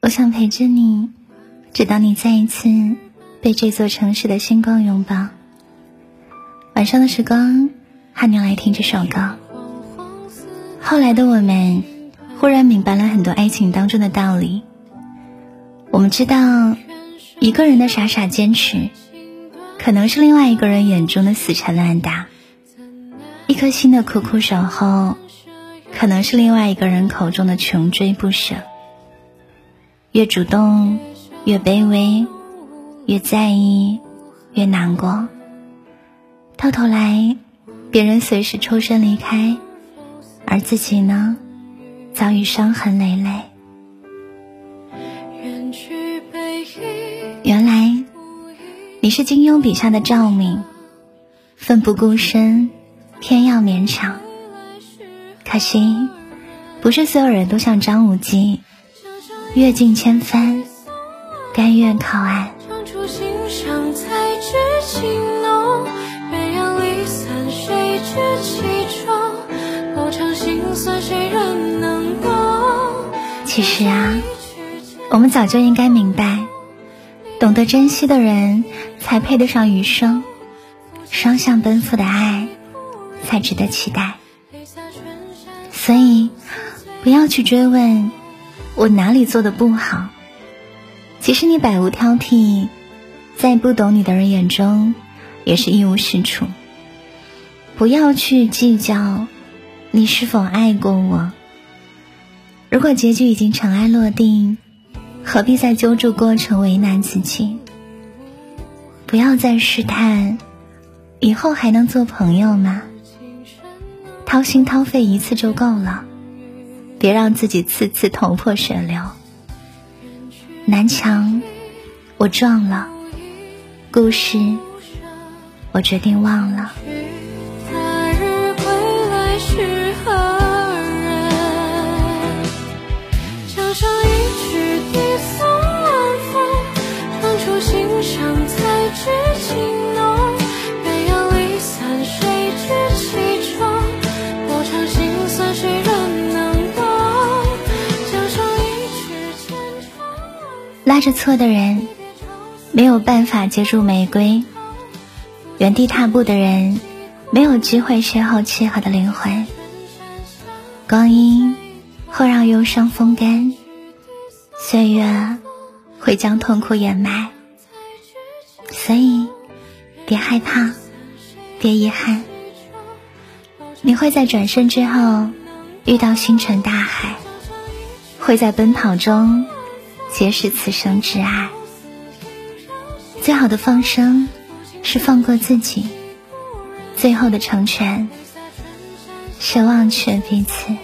我想陪着你，直到你再一次被这座城市的星光拥抱。晚上的时光，和你来听这首歌。后来的我们，忽然明白了很多爱情当中的道理。我们知道，一个人的傻傻坚持，可能是另外一个人眼中的死缠烂打；一颗心的苦苦守候，可能是另外一个人口中的穷追不舍。越主动，越卑微；越在意，越难过。到头来，别人随时抽身离开，而自己呢，早已伤痕累累。原来，你是金庸笔下的赵敏，奋不顾身，偏要勉强。可惜，不是所有人都像张无忌。阅尽千帆，甘愿靠岸。其实啊，我们早就应该明白，懂得珍惜的人，才配得上余生；双向奔赴的爱，才值得期待。所以，不要去追问。我哪里做的不好？其实你百无挑剔，在不懂你的人眼中，也是一无是处。不要去计较你是否爱过我。如果结局已经尘埃落定，何必再揪住过程为难自己？不要再试探，以后还能做朋友吗？掏心掏肺一次就够了。别让自己次次头破血流。南墙，我撞了；故事，我决定忘了。拉着错的人，没有办法接住玫瑰；原地踏步的人，没有机会邂逅契合的灵魂。光阴会让忧伤风干，岁月会将痛苦掩埋。所以，别害怕，别遗憾。你会在转身之后遇到星辰大海，会在奔跑中。皆是此生挚爱。最好的放生是放过自己，最后的成全是忘却彼此。